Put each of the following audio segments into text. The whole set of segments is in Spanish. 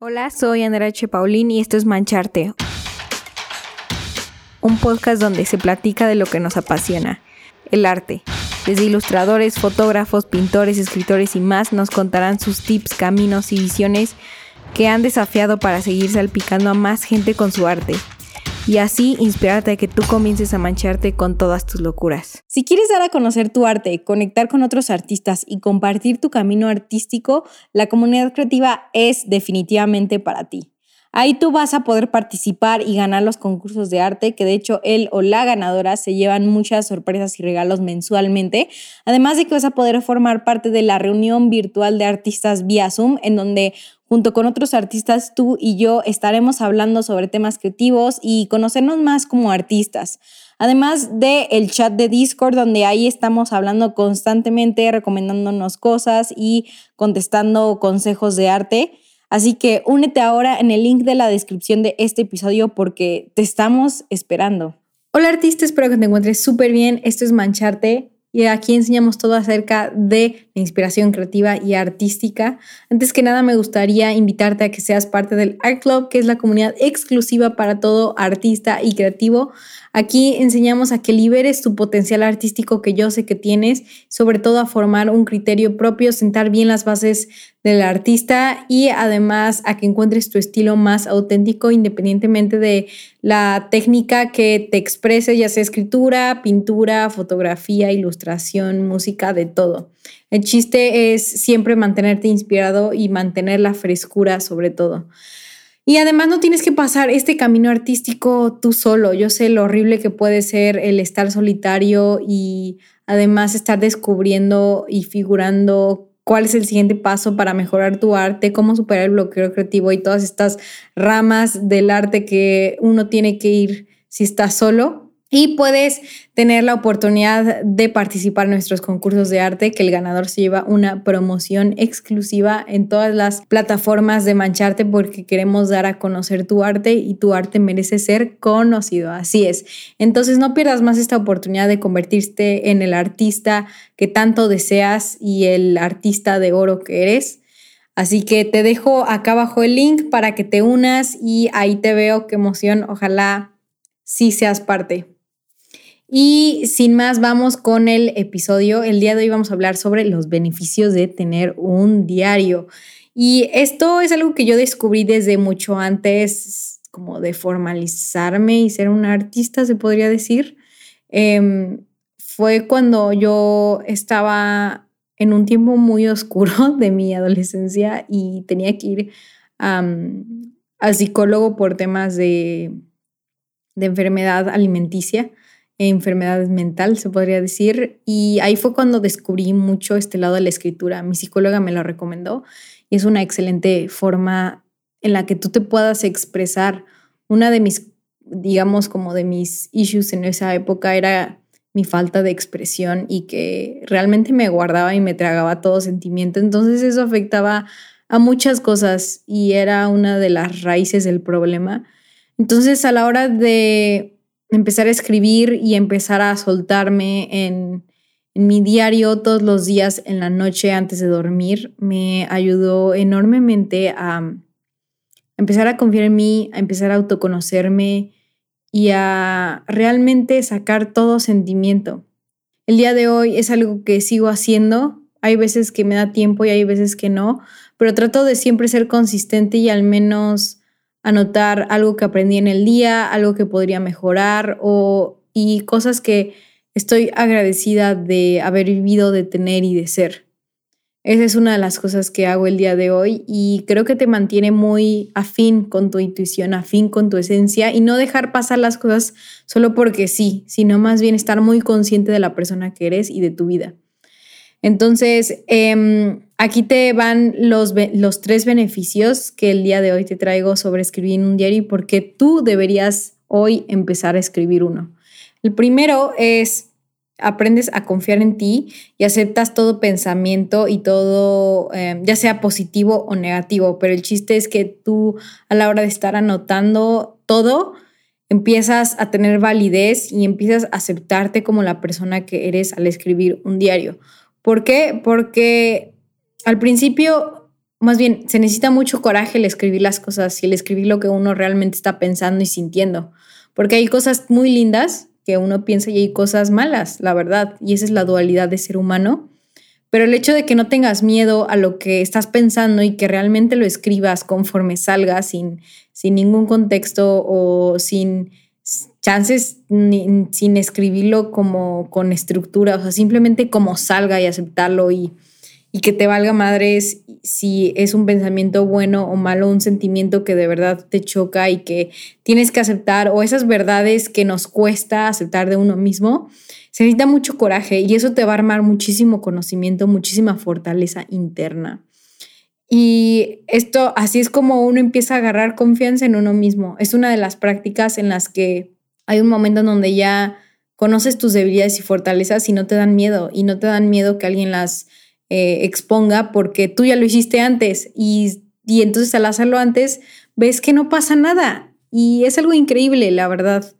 Hola, soy Andrea H. Paulín y esto es Mancharte, un podcast donde se platica de lo que nos apasiona, el arte. Desde ilustradores, fotógrafos, pintores, escritores y más nos contarán sus tips, caminos y visiones que han desafiado para seguir salpicando a más gente con su arte y así inspirarte a que tú comiences a mancharte con todas tus locuras. Si quieres dar a conocer tu arte, conectar con otros artistas y compartir tu camino artístico, la comunidad creativa es definitivamente para ti. Ahí tú vas a poder participar y ganar los concursos de arte, que de hecho él o la ganadora se llevan muchas sorpresas y regalos mensualmente. Además de que vas a poder formar parte de la reunión virtual de artistas vía Zoom, en donde Junto con otros artistas, tú y yo estaremos hablando sobre temas creativos y conocernos más como artistas. Además del el chat de Discord, donde ahí estamos hablando constantemente, recomendándonos cosas y contestando consejos de arte. Así que únete ahora en el link de la descripción de este episodio porque te estamos esperando. Hola artista, espero que te encuentres súper bien. Esto es Mancharte y aquí enseñamos todo acerca de la inspiración creativa y artística. Antes que nada me gustaría invitarte a que seas parte del Art Club, que es la comunidad exclusiva para todo artista y creativo. Aquí enseñamos a que liberes tu potencial artístico que yo sé que tienes, sobre todo a formar un criterio propio, sentar bien las bases del artista y además a que encuentres tu estilo más auténtico independientemente de la técnica que te exprese, ya sea escritura, pintura, fotografía, ilustración, música, de todo. El chiste es siempre mantenerte inspirado y mantener la frescura sobre todo. Y además no tienes que pasar este camino artístico tú solo. Yo sé lo horrible que puede ser el estar solitario y además estar descubriendo y figurando cuál es el siguiente paso para mejorar tu arte, cómo superar el bloqueo creativo y todas estas ramas del arte que uno tiene que ir si está solo y puedes tener la oportunidad de participar en nuestros concursos de arte, que el ganador se lleva una promoción exclusiva en todas las plataformas de Mancharte porque queremos dar a conocer tu arte y tu arte merece ser conocido. Así es. Entonces no pierdas más esta oportunidad de convertirte en el artista que tanto deseas y el artista de oro que eres. Así que te dejo acá abajo el link para que te unas y ahí te veo. Qué emoción. Ojalá sí seas parte. Y sin más, vamos con el episodio. El día de hoy vamos a hablar sobre los beneficios de tener un diario. Y esto es algo que yo descubrí desde mucho antes, como de formalizarme y ser un artista, se podría decir. Em, fue cuando yo estaba en un tiempo muy oscuro de mi adolescencia y tenía que ir al psicólogo por temas de enfermedad alimenticia enfermedades mental, se podría decir. Y ahí fue cuando descubrí mucho este lado de la escritura. Mi psicóloga me lo recomendó y es una excelente forma en la que tú te puedas expresar. Una de mis, digamos, como de mis issues en esa época era mi falta de expresión y que realmente me guardaba y me tragaba todo sentimiento. Entonces eso afectaba a muchas cosas y era una de las raíces del problema. Entonces a la hora de empezar a escribir y empezar a soltarme en, mi diario todos los días en la noche antes de dormir me ayudó enormemente a empezar a confiar en mí, a empezar a autoconocerme y a realmente sacar todo sentimiento. El día de hoy es algo que sigo haciendo. Hay veces que me da tiempo y hay veces que no, pero trato de siempre ser consistente y al menos anotar algo que aprendí en el día, algo que podría mejorar o, y cosas que estoy agradecida de haber vivido, de tener y de ser. Esa es una de las cosas que hago el día de hoy y creo que te mantiene muy afín con tu intuición, afín con tu esencia y no dejar pasar las cosas solo porque sí, sino más bien estar muy consciente de la persona que eres y de tu vida. Entonces, em, aquí te van los, los tres beneficios que el día de hoy te traigo sobre escribir un diario y por qué tú deberías hoy empezar a escribir uno. El primero es aprendes a confiar en ti y aceptas todo pensamiento y todo, em, ya sea positivo o negativo, pero el chiste es que tú a la hora de estar anotando todo, empiezas a tener validez y empiezas a aceptarte como la persona que eres al escribir un diario. ¿Por qué? Porque al principio más bien, se necesita mucho coraje el escribir las cosas y el escribir lo que uno realmente está pensando y sintiendo, porque hay cosas muy lindas que uno piensa y hay cosas malas, la verdad, y esa es la dualidad de ser humano. Pero el hecho de que no tengas miedo a lo que estás pensando y que realmente lo escribas conforme salga, sin, sin ningún contexto o sin chances, sin escribirlo como con estructura, o sea, simplemente como salga y aceptarlo y, y que te valga madres si es un pensamiento bueno o malo, un sentimiento que de verdad te choca y que tienes que aceptar, o esas verdades que nos cuesta aceptar de uno mismo, se necesita mucho coraje y eso te va a armar muchísimo conocimiento, muchísima fortaleza interna. Y esto, así es como uno empieza a agarrar confianza en uno mismo. Es una de las prácticas en las que hay un momento en donde ya conoces tus debilidades y fortalezas y no te dan miedo, y no te dan miedo que alguien las eh, exponga porque tú ya lo hiciste antes y, y entonces al hacerlo antes ves que no pasa nada y es algo increíble, la verdad.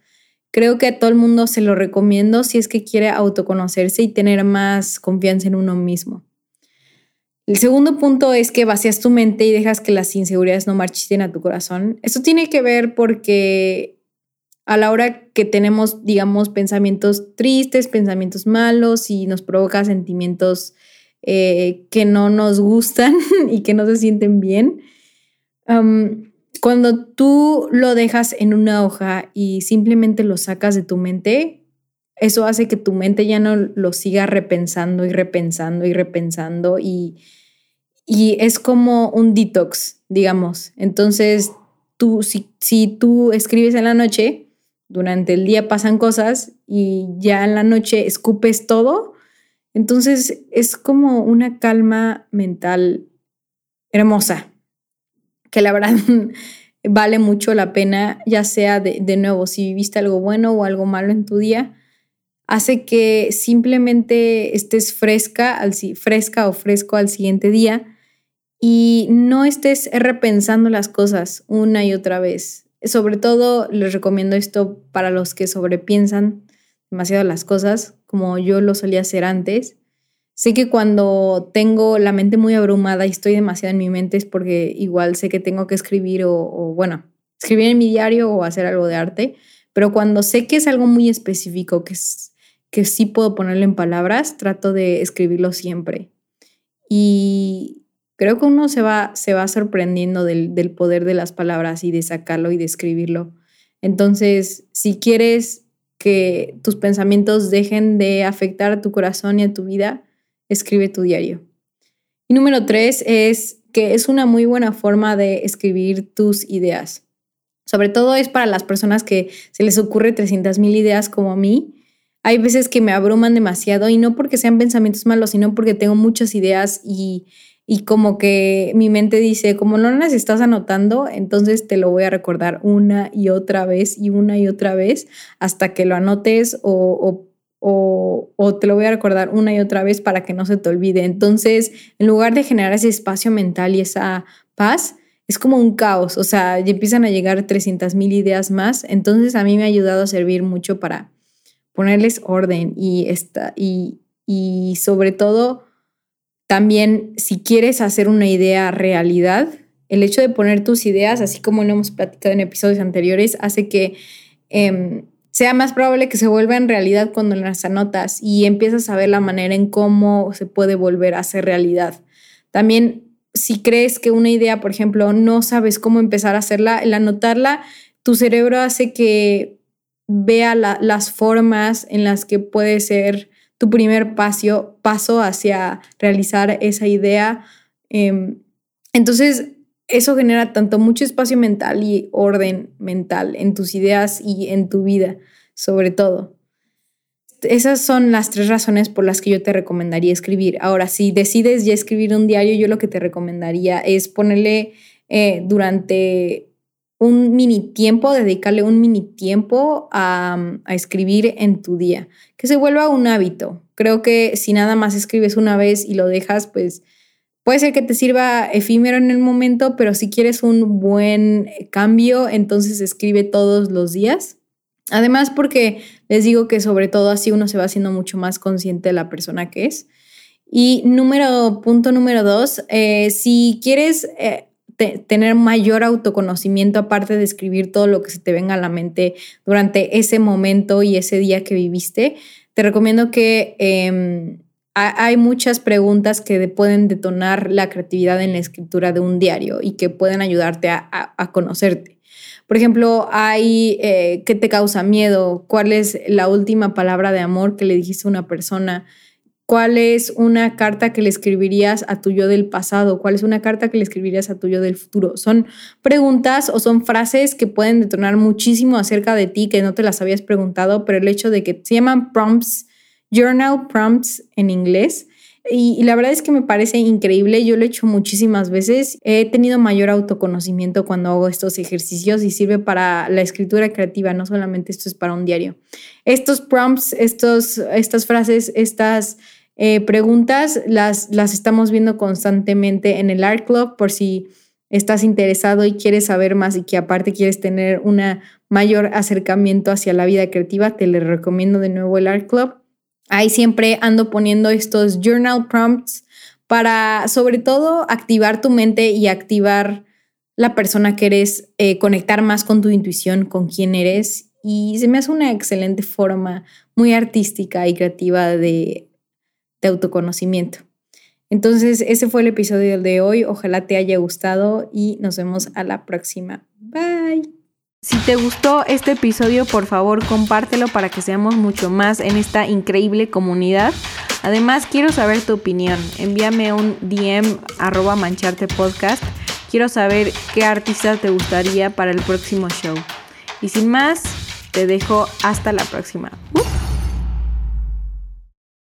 Creo que a todo el mundo se lo recomiendo si es que quiere autoconocerse y tener más confianza en uno mismo. El segundo punto es que vacías tu mente y dejas que las inseguridades no marchiten a tu corazón. Eso tiene que ver porque a la hora que tenemos, digamos, pensamientos tristes, pensamientos malos y nos provoca sentimientos eh, que no nos gustan y que no se sienten bien. cuando tú lo dejas en una hoja y simplemente lo sacas de tu mente, eso hace que tu mente ya no lo siga repensando y repensando y repensando y, y es como un detox, digamos. Entonces, tú, si, si tú escribes en la noche, durante el día pasan cosas y ya en la noche escupes todo, entonces es como una calma mental hermosa, que la verdad vale mucho la pena, ya sea de, nuevo, si viviste algo bueno o algo malo en tu día, hace que simplemente estés fresca, al, fresca o fresco al siguiente día y no estés repensando las cosas una y otra vez. Sobre todo les recomiendo esto para los que sobrepiensan demasiado las cosas, como yo lo solía hacer antes. Sé que cuando tengo la mente muy abrumada y estoy demasiado en mi mente es porque igual sé que tengo que escribir o, bueno, escribir en mi diario o hacer algo de arte, pero cuando sé que es algo muy específico, que, que sí puedo ponerlo en palabras, trato de escribirlo siempre. Y creo que uno se va, se va sorprendiendo del, del poder de las palabras y de sacarlo y de escribirlo. Entonces, si quieres que tus pensamientos dejen de afectar a tu corazón y a tu vida, escribe tu diario. Y número tres es que es una muy buena forma de escribir tus ideas. Sobre todo es para las personas que se les ocurre 300 mil ideas como a mí. Hay veces que me abruman demasiado y no porque sean pensamientos malos, sino porque tengo muchas ideas y y como que mi mente dice, como no las estás anotando, entonces te lo voy a recordar una y otra vez y una y otra vez hasta que lo anotes o, o, o, te lo voy a recordar una y otra vez para que no se te olvide. Entonces, en lugar de generar ese espacio mental y esa paz, es como un caos, o sea, ya empiezan a llegar 300 mil ideas más. Entonces, a mí me ha ayudado a servir mucho para ponerles orden y, esta, y, y sobre todo también, si quieres hacer una idea realidad, el hecho de poner tus ideas, así como lo hemos platicado en episodios anteriores, hace que em, sea más probable que se vuelvan realidad cuando las anotas y empiezas a ver la manera en cómo se puede volver a ser realidad. También, si crees que una idea, por ejemplo, no sabes cómo empezar a hacerla, el anotarla, tu cerebro hace que vea las formas en las que puede ser tu primer paso, paso hacia realizar esa idea. Em, entonces, eso genera tanto mucho espacio mental y orden mental en tus ideas y en tu vida, sobre todo. Esas son las tres razones por las que yo te recomendaría escribir. Ahora, si decides ya escribir un diario, yo lo que te recomendaría es ponerle eh, durante un mini tiempo, dedicarle un mini tiempo a, escribir en tu día, que se vuelva un hábito. Creo que si nada más escribes una vez y lo dejas, pues puede ser que te sirva efímero en el momento, pero si quieres un buen cambio, entonces escribe todos los días. Además, porque les digo que sobre todo así uno se va haciendo mucho más consciente de la persona que es. Y número, punto número dos, eh, si quieres eh, tener mayor autoconocimiento aparte de escribir todo lo que se te venga a la mente durante ese momento y ese día que viviste, te recomiendo que em, hay muchas preguntas que pueden detonar la creatividad en la escritura de un diario y que pueden ayudarte a, conocerte. Por ejemplo, hay eh, qué te causa miedo, cuál es la última palabra de amor que le dijiste a una persona, ¿Cuál es una carta que le escribirías a tu yo del pasado? ¿Cuál es una carta que le escribirías a tu yo del futuro? Son preguntas o son frases que pueden detonar muchísimo acerca de ti que no te las habías preguntado, pero el hecho de que se llaman prompts, journal prompts en inglés. Y, la verdad es que me parece increíble, yo lo he hecho muchísimas veces, he tenido mayor autoconocimiento cuando hago estos ejercicios y sirve para la escritura creativa, no solamente esto es para un diario. Estos prompts, estos, estas frases, estas eh, preguntas las, las estamos viendo constantemente en el Art Club por si estás interesado y quieres saber más y que aparte quieres tener un mayor acercamiento hacia la vida creativa, te le recomiendo de nuevo el Art Club. Ahí siempre ando poniendo estos journal prompts para sobre todo activar tu mente y activar la persona que eres, eh, conectar más con tu intuición, con quién eres. Y se me hace una excelente forma muy artística y creativa de de autoconocimiento. Entonces, ese fue el episodio de hoy. Ojalá te haya gustado y nos vemos a la próxima. Bye. Si te gustó este episodio, por favor compártelo para que seamos mucho más en esta increíble comunidad. Además, quiero saber tu opinión. Envíame un DM arroba mancharte podcast. Quiero saber qué artista te gustaría para el próximo show. Y sin más, te dejo hasta la próxima. Uh.